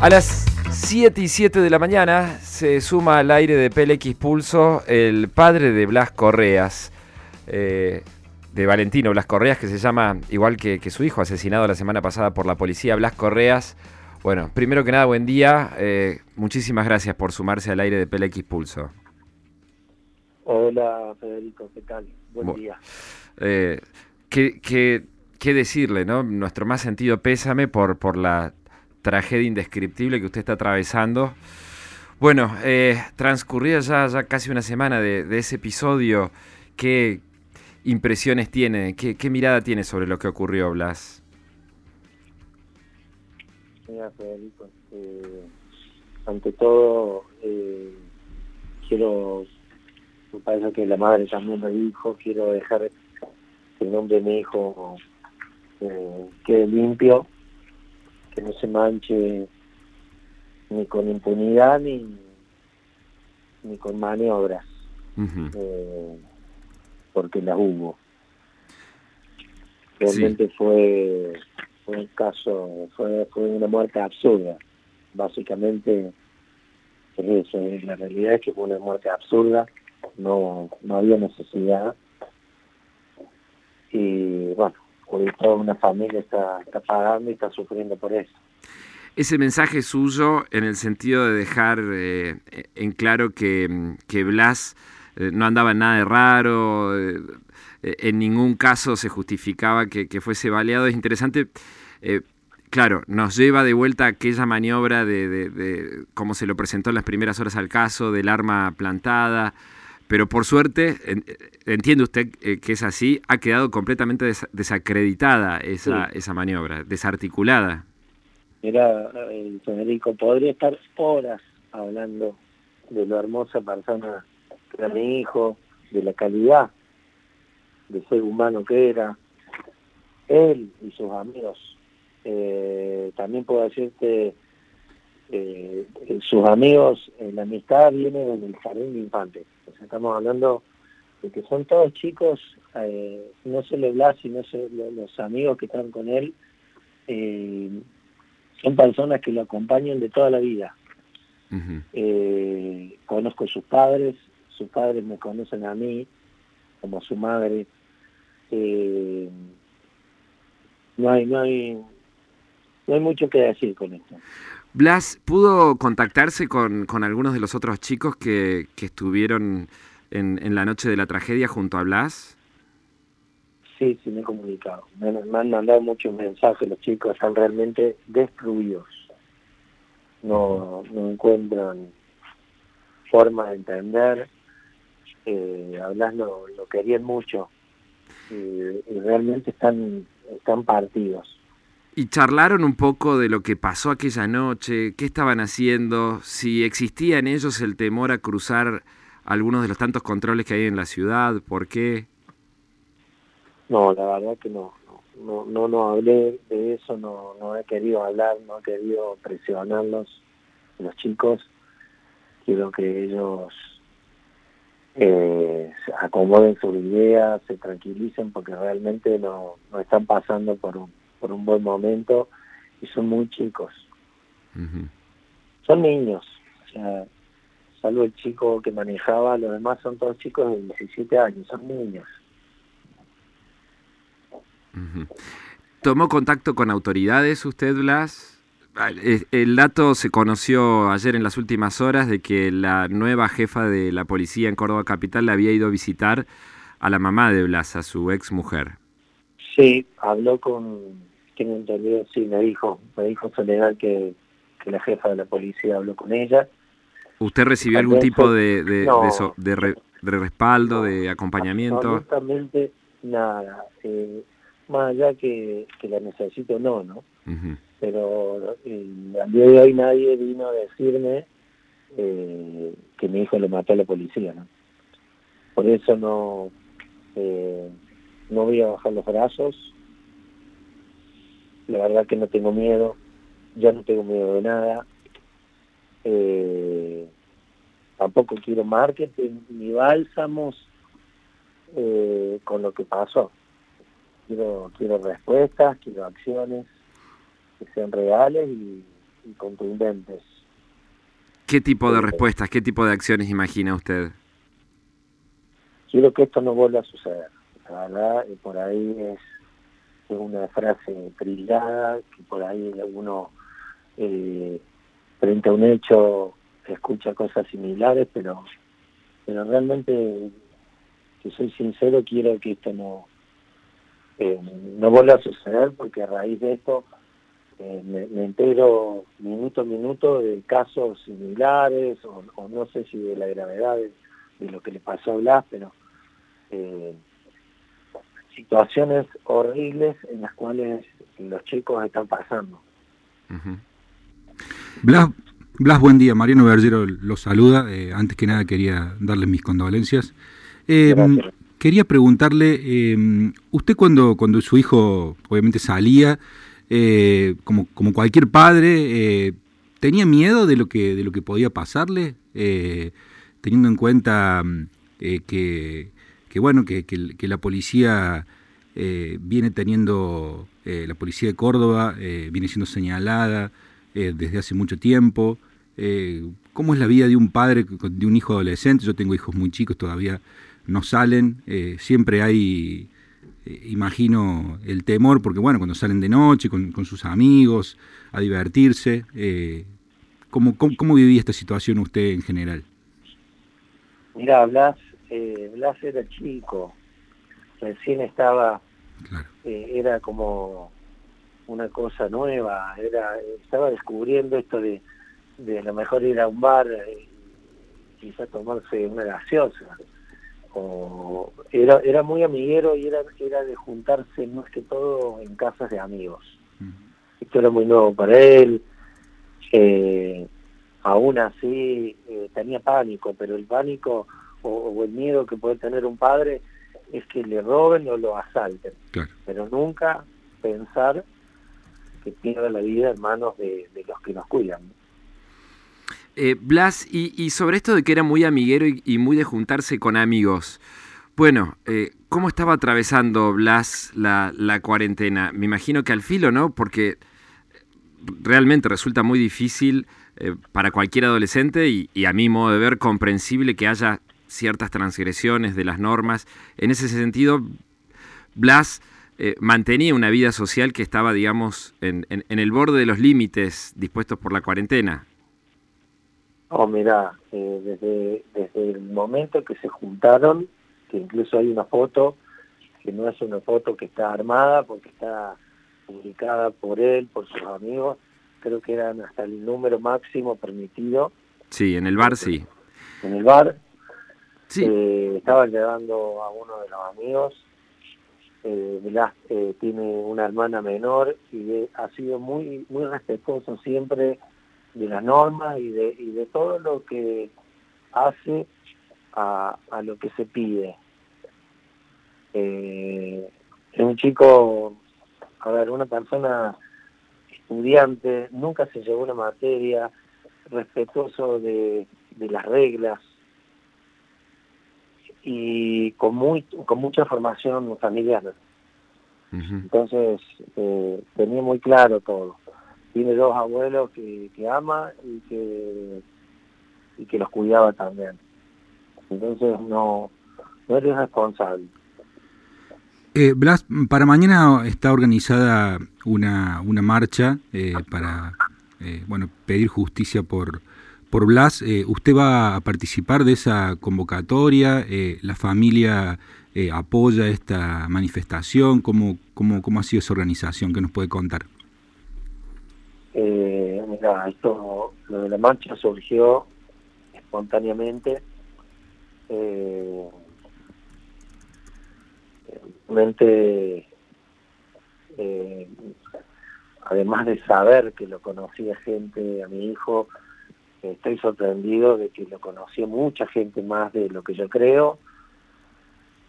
A las 7 y 7 de la mañana se suma al aire de PLX Pulso el padre de Blas Correas, eh, de Valentino Blas Correas, que se llama igual que, su hijo, asesinado la semana pasada por la policía. Blas Correas, bueno, primero que nada, buen día. Eh, muchísimas gracias por sumarse al aire de PLX Pulso. Hola Federico, ¿qué tal? Buen día. Eh, ¿qué, qué, decirle, no? Nuestro más sentido pésame por, por la tragedia indescriptible que usted está atravesando. Bueno, eh, transcurrida ya, ya casi una semana de, ese episodio, ¿qué impresiones tiene, qué, mirada tiene sobre lo que ocurrió, Blas? Mira, Federico, eh, ante todo, eh, quiero, me parece que la madre también me dijo, quiero dejar que el nombre de mi hijo eh, quede limpio que no se manche ni con impunidad ni, ni con maniobras, eh, porque las hubo. Realmente fue, fue un caso, fue, fue una muerte absurda. Básicamente es eso, la realidad es que fue una muerte absurda, no, no había necesidad. Y bueno, porque toda una familia está, pagando y está sufriendo por eso. Ese mensaje suyo en el sentido de dejar eh, en claro que, que Blas eh, no andaba en nada de raro, eh, en ningún caso se justificaba que, fuese baleado, es interesante. Claro, nos lleva de vuelta aquella maniobra de, de, de, cómo se lo presentó en las primeras horas al caso, del arma plantada, pero por suerte, entiende usted eh, que es así, ha quedado completamente desacreditada esa, esa maniobra, desarticulada. Mira, eh, Federico, podría estar horas hablando de lo hermosa persona que era mi hijo, de la calidad de ser humano que era, él y sus amigos. Eh, también puedo decirte, sus amigos, la amistad viene del jardín de infantes estamos hablando de que son todos chicos, eh, no solo Blas, sino los amigos que están con él, eh, son personas que lo acompañan de toda la vida. Eh, conozco a sus padres, sus padres me conocen a mí, como su madre. no hay, no hay, no hay mucho que decir con esto. Blas, ¿pudo contactarse con, con algunos de los otros chicos que, estuvieron en, en, la noche de la tragedia junto a Blas? Sí, sí me he comunicado. Me, han mandado muchos mensajes, los chicos están realmente destruidos. No, no encuentran forma de entender. Eh, a Blas lo, lo querían mucho y realmente están, están partidos y charlaron un poco de lo que pasó aquella noche, qué estaban haciendo, si existía en ellos el temor a cruzar algunos de los tantos controles que hay en la ciudad, ¿por qué? No, la verdad que no, no, no, no hablé de eso, no, no he querido hablar, no he querido presionarlos, los chicos, quiero que ellos eh, acomoden sus ideas, se tranquilicen porque realmente no, no están pasando por un por un buen momento y son muy chicos. Son niños, o sea, salvo el chico que manejaba, los demás son todos chicos de 17 años, son niños. ¿Tomó contacto con autoridades usted, Blas? El dato se conoció ayer en las últimas horas de que la nueva jefa de la policía en Córdoba Capital le había ido a visitar a la mamá de Blas, a su ex mujer. Sí, habló con, tengo entendido, sí, me dijo, me dijo Soledad que, que la jefa de la policía habló con ella. ¿Usted recibió algún tipo de, de, de, respaldo, de acompañamiento? Absolutamente nada. Eh, más allá que, que la necesito no, ¿no? Pero eh, al día de hoy nadie vino a decirme eh, que mi hijo lo mató a la policía, ¿no? Por eso no, eh, no voy a bajar los brazos, la verdad que no tengo miedo, ya no tengo miedo de nada. Eh, tampoco quiero marketing ni bálsamos eh, con lo que pasó. Quiero, quiero respuestas, quiero acciones que sean reales y, y contundentes. ¿Qué tipo de respuestas, qué tipo de acciones imagina usted? Quiero que esto no vuelva a suceder. La verdad, por ahí es, una frase trillada, que por ahí uno eh, frente a un hecho escucha cosas similares, pero, pero realmente, si soy sincero, quiero que esto no, eh, no vuelva a suceder porque a raíz de esto eh, me, entero minuto a minuto de casos similares o, no sé si de la gravedad de, lo que le pasó a Blas, pero eh, situaciones horribles en las cuales los chicos están pasando. Blas, Blas, buen día. Mariano Bergero lo saluda. Eh, antes que nada quería darle mis condolencias. quería preguntarle, usted cuando, cuando su hijo obviamente salía, eh, como, como cualquier padre, eh, tenía miedo de lo que, de lo que podía pasarle, eh, teniendo en cuenta que, que, bueno, que, que, la policía viene teniendo, la policía de Córdoba viene siendo señalada desde hace mucho tiempo. ¿Cómo es la vida de un padre, de un hijo adolescente? Yo tengo hijos muy chicos, todavía no salen, siempre hay eh, imagino el temor, porque bueno, cuando salen de noche con, sus amigos a divertirse, eh, ¿cómo, cómo, vivía esta situación usted en general? Mira, Blas, eh, Blas era chico, recién estaba, eh, era como una cosa nueva, era estaba descubriendo esto de, de a lo mejor ir a un bar y quizá tomarse una gaseosa o era, era muy amiguero y era, era de juntarse más que todo en casas de amigos. Esto era muy nuevo para él. Eh, aún así eh, tenía pánico, pero el pánico o, el miedo que puede tener un padre es que le roben o lo asalten. Pero nunca pensar que pierda la vida en manos de, de los que nos cuidan. Eh, Blas, y, sobre esto de que era muy amiguero y, muy de juntarse con amigos. Bueno, eh, ¿cómo estaba atravesando Blas la, cuarentena? Me imagino que al filo, ¿no? Porque realmente resulta muy difícil eh, para cualquier adolescente y, a mi modo de ver comprensible que haya ciertas transgresiones de las normas. En ese sentido, Blas mantenía una vida social que estaba, digamos, en el borde de los límites dispuestos por la cuarentena. Oh, mira, eh, desde, desde el momento que se juntaron, que incluso hay una foto, que no es una foto que está armada, porque está publicada por él, por sus amigos, creo que eran hasta el número máximo permitido. Sí, en el bar sí. En el bar. Eh, estaba llevando a uno de los amigos. Eh, eh, tiene una hermana menor y ha sido muy muy respetuoso siempre de las normas y de, y de todo lo que hace a, a lo que se pide. Eh, es un chico, a ver, una persona estudiante, nunca se llevó una materia, respetuoso de, de las reglas y con, muy, con mucha formación familiar. Entonces, eh, tenía muy claro todo tiene dos abuelos que, que ama y que, y que los cuidaba también. Entonces no, no eres responsable. Eh, Blas, para mañana está organizada una, una marcha eh, para eh, bueno pedir justicia por, por Blas. Eh, ¿Usted va a participar de esa convocatoria? ¿La familia apoya esta manifestación? ¿Cómo, cómo, ¿Cómo ha sido esa organización? ¿Qué nos puede contar? Eh, mira, esto, lo de la marcha surgió espontáneamente. Eh, realmente, eh, además de saber que lo conocía gente, a mi hijo, estoy sorprendido de que lo conocía mucha gente más de lo que yo creo,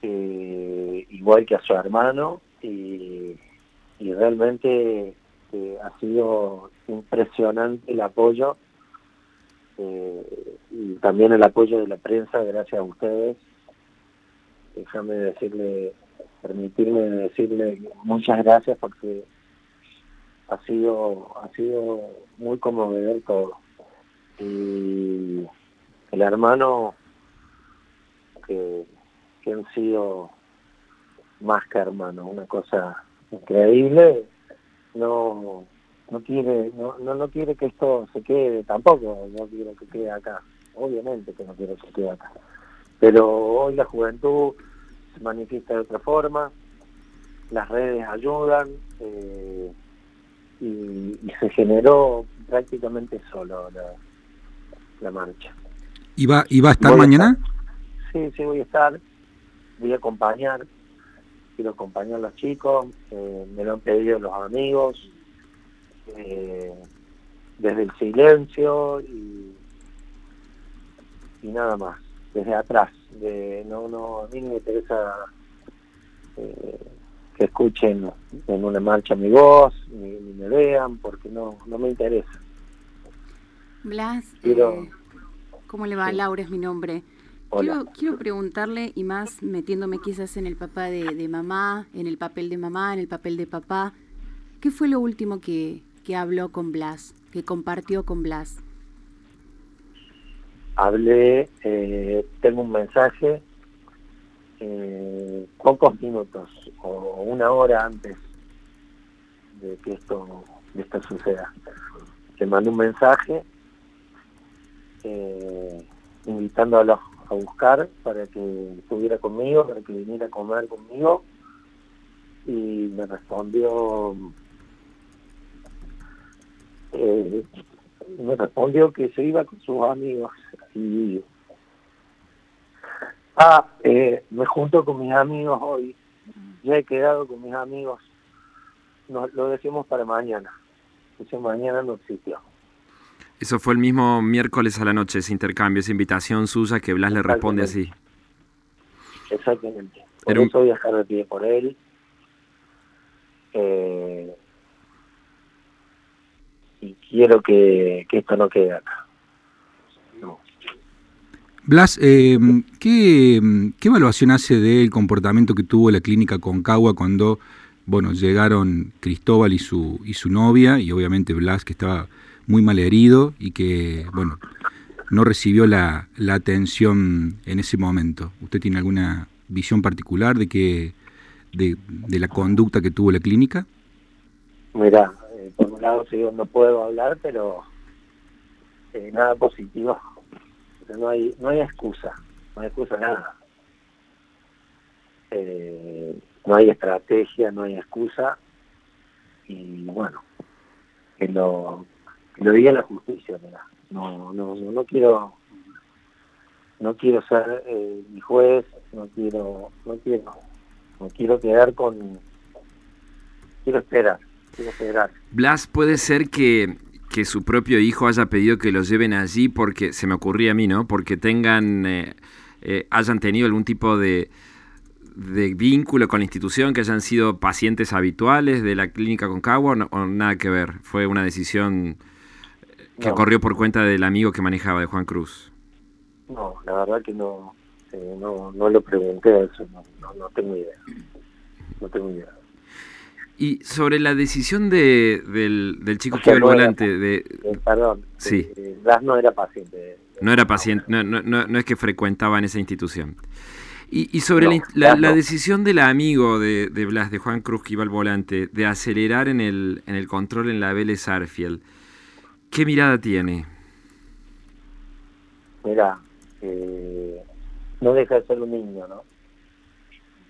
eh, igual que a su hermano, y, realmente ha sido impresionante el apoyo eh, y también el apoyo de la prensa gracias a ustedes. Déjame decirle, permitirme decirle muchas gracias porque ha sido ha sido muy conmovedor todo y el hermano que, que han sido más que hermanos una cosa increíble. No no quiere no, no no quiere que esto se quede tampoco no quiero que quede acá. Obviamente que no quiero que quede acá. Pero hoy la juventud se manifiesta de otra forma las redes ayudan eh, y, se generó prácticamente solo la, marcha. ¿Y va, ¿Y va a estar mañana? Sí, sí, voy a estar. Voy a acompañar. Quiero acompañar a los chicos. Eh, me lo han pedido los amigos. Eh, desde el silencio y, y nada más. Desde atrás. De, no, no, a mí me interesa eh, que escuchen en una marcha mi voz, ni, me vean, porque no, no me interesa. Blas, eh, ¿cómo le va? Laura es mi nombre. Quiero, quiero preguntarle, y más metiéndome quizás en el papá de, mamá, en el papel de mamá, en el papel de papá, ¿qué fue lo último que, que habló con Blas, que compartió con Blas? Hablé, eh, tengo un mensaje eh, pocos minutos o una hora antes de que esto, de esto suceda. Le mandé un mensaje eh, invitándolo a buscar para que estuviera conmigo, para que viniera a comer conmigo y me respondió eh, me respondió que se iba con sus amigos y Ah, eh, me junto con mis amigos hoy. Ya he quedado con mis amigos. Nos, lo decimos para mañana. Ese mañana no existió. Eso fue el mismo miércoles a la noche, ese intercambio, esa invitación suya que Blas le responde así. Exactamente. Por eso voy a estar de pie por él. Eh, y quiero que, que esto no quede acá. Blas, eh, ¿qué, evaluación hace del comportamiento que tuvo la clínica Concagua cuando bueno, llegaron Cristóbal y su, y su novia, y obviamente Blas, que estaba muy mal herido y que bueno, no recibió la, la atención en ese momento? ¿Usted tiene alguna visión particular de, que, de, la conducta que tuvo la clínica? Mira, eh, por un lado no puedo hablar, pero eh, nada positivo no hay, no hay excusa, no hay excusa nada. Eh, no hay estrategia, no hay excusa y bueno, que lo, lo diga la justicia, No, no, no, quiero no quiero ser eh, mi juez, no quiero, no quiero, no quiero quedar con, quiero esperar, quiero esperar. Blas, puede ser que que su propio hijo haya pedido que los lleven allí porque, se me ocurría a mí, ¿no? Porque tengan, eh, eh, hayan tenido algún tipo de, de, vínculo con la institución, que hayan sido pacientes habituales de la clínica Concagua o, nada que ver. Fue una decisión que corrió por cuenta del amigo que manejaba de Juan Cruz. No, la verdad que no, eh, no, no lo pregunté eso, no, no tengo idea. No tengo idea. Y sobre la decisión de, del, del chico que iba al volante... de, eh, perdón, sí. Eh, no era paciente. No era paciente, no, no, no, es que frecuentaba en esa institución. Y, y sobre la, la, decisión del amigo de, de, Blas, de Juan Cruz, que iba al volante, de acelerar en el, en el control en la Vélez Arfield, ¿qué mirada tiene? Mira, eh, no deja de ser un niño, ¿no?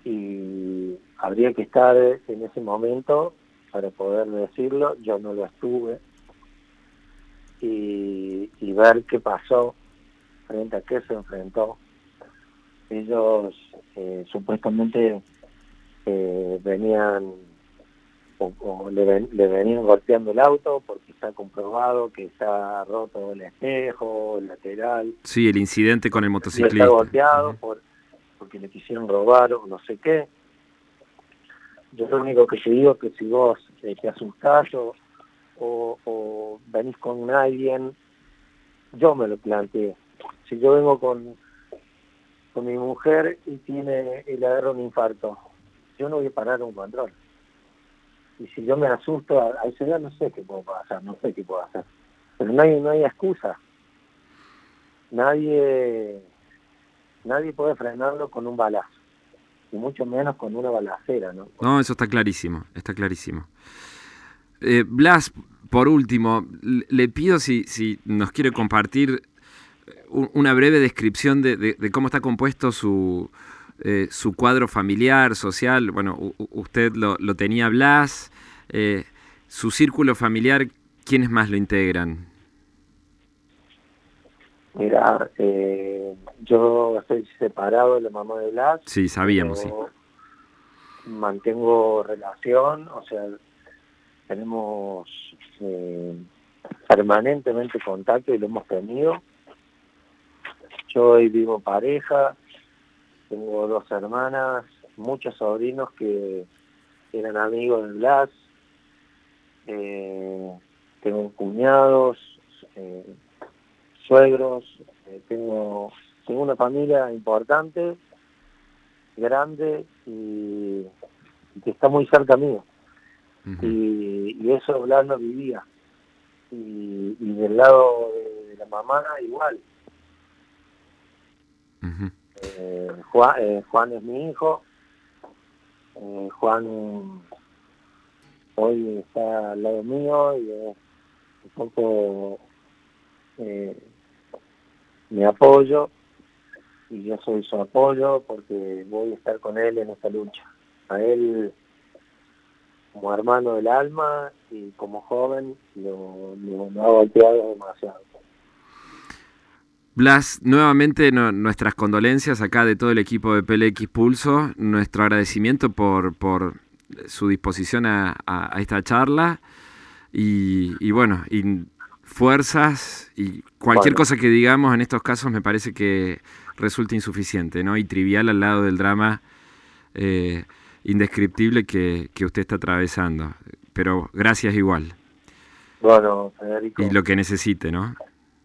Y habría que estar en ese momento para poder decirlo, yo no lo estuve, y, ver qué pasó, frente a qué se enfrentó. Ellos eh, supuestamente eh, venían o, le, venían golpeando el auto porque está comprobado que está roto el espejo, el lateral. Sí, el incidente con el motociclista. está golpeado por, porque le quisieron robar o no sé qué. Yo lo único que te digo es que si vos eh, te asustás o, o, venís con alguien, yo me lo planteé. Si yo vengo con, con mi mujer y tiene y le agarra un infarto, yo no voy a parar un control. Y si yo me asusto a, ese día no sé qué puedo pasar, no sé qué puedo hacer. Pero no hay, no hay excusa. Nadie, nadie puede frenarlo con un balazo, y mucho menos con una balacera, ¿no? No, eso está clarísimo, está clarísimo. Eh, Blas, por último, le pido si, si nos quiere compartir una breve descripción de, cómo está compuesto su, eh, su cuadro familiar, social. Bueno, usted lo, tenía Blas. Eh, su círculo familiar, ¿quiénes más lo integran? Mira, eh, yo estoy separado de la mamá de Blas. Sí, sabíamos, sí. Mantengo relación, o sea, tenemos permanentemente contacto y lo hemos tenido. Yo hoy vivo pareja, tengo dos hermanas, muchos sobrinos que eran amigos de Blas, eh, tengo cuñados, eh, suegros, eh, tengo, tengo una familia importante, grande y, que está muy cerca mío. y, eso Blas no vivía. Y, del lado de la mamá igual. Eh, Juan, eh, Juan es mi hijo. Eh, Juan hoy está al lado mío y un poco me apoyo y yo soy su apoyo porque voy a estar con él en esta lucha. A él como hermano del alma y como joven lo, lo ha golpeado demasiado. Blas, nuevamente nuestras condolencias acá de todo el equipo de PLX Pulso, nuestro agradecimiento por, por su disposición a, esta charla y, bueno, y fuerzas y cualquier cosa que digamos en estos casos me parece que resulta insuficiente ¿no? y trivial al lado del drama eh, indescriptible que, que usted está atravesando. Pero gracias igual. Bueno, Federico. Y lo que necesite, ¿no?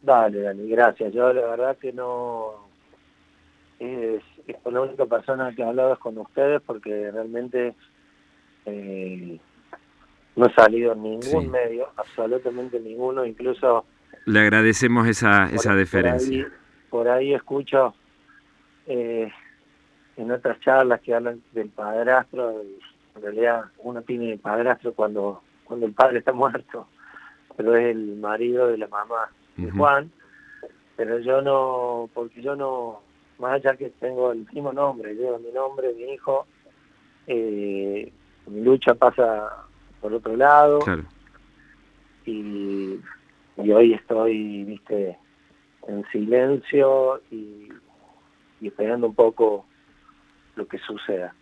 Dale, Dani, gracias. Yo la verdad que no... Es, con la única persona que he hablado es con ustedes porque realmente eh, no he salido en ningún medio, absolutamente ninguno, incluso... Le agradecemos esa, esa deferencia. Por ahí, escucho eh, en otras charlas que hablan del padrastro, en realidad uno tiene el padrastro cuando, cuando el padre está muerto, pero es el marido de la mamá Juan, pero yo no, porque yo no, más allá que tengo el mismo nombre, llevo mi nombre, mi hijo, eh, mi lucha pasa por otro lado. Y, y hoy estoy, viste, en silencio y, y esperando un poco lo que suceda.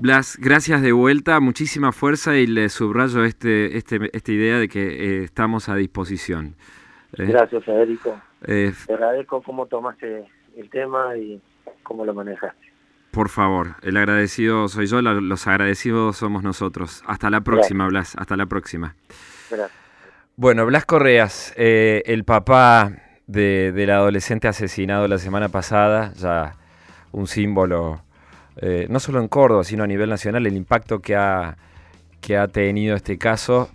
Blas, gracias de vuelta, muchísima fuerza y le subrayo este, este, esta idea de que eh, estamos a disposición. Eh, gracias, Federico. Eh, Te agradezco cómo tomaste el tema y cómo lo manejaste. Por favor, el agradecido soy yo, los agradecidos somos nosotros. Hasta la próxima, Blas, hasta la próxima. Gracias. Bueno, Blas Correas, el papá de, del adolescente asesinado la semana pasada, ya un símbolo eh, no solo en Córdoba, sino a nivel nacional, el impacto que ha, que ha tenido este caso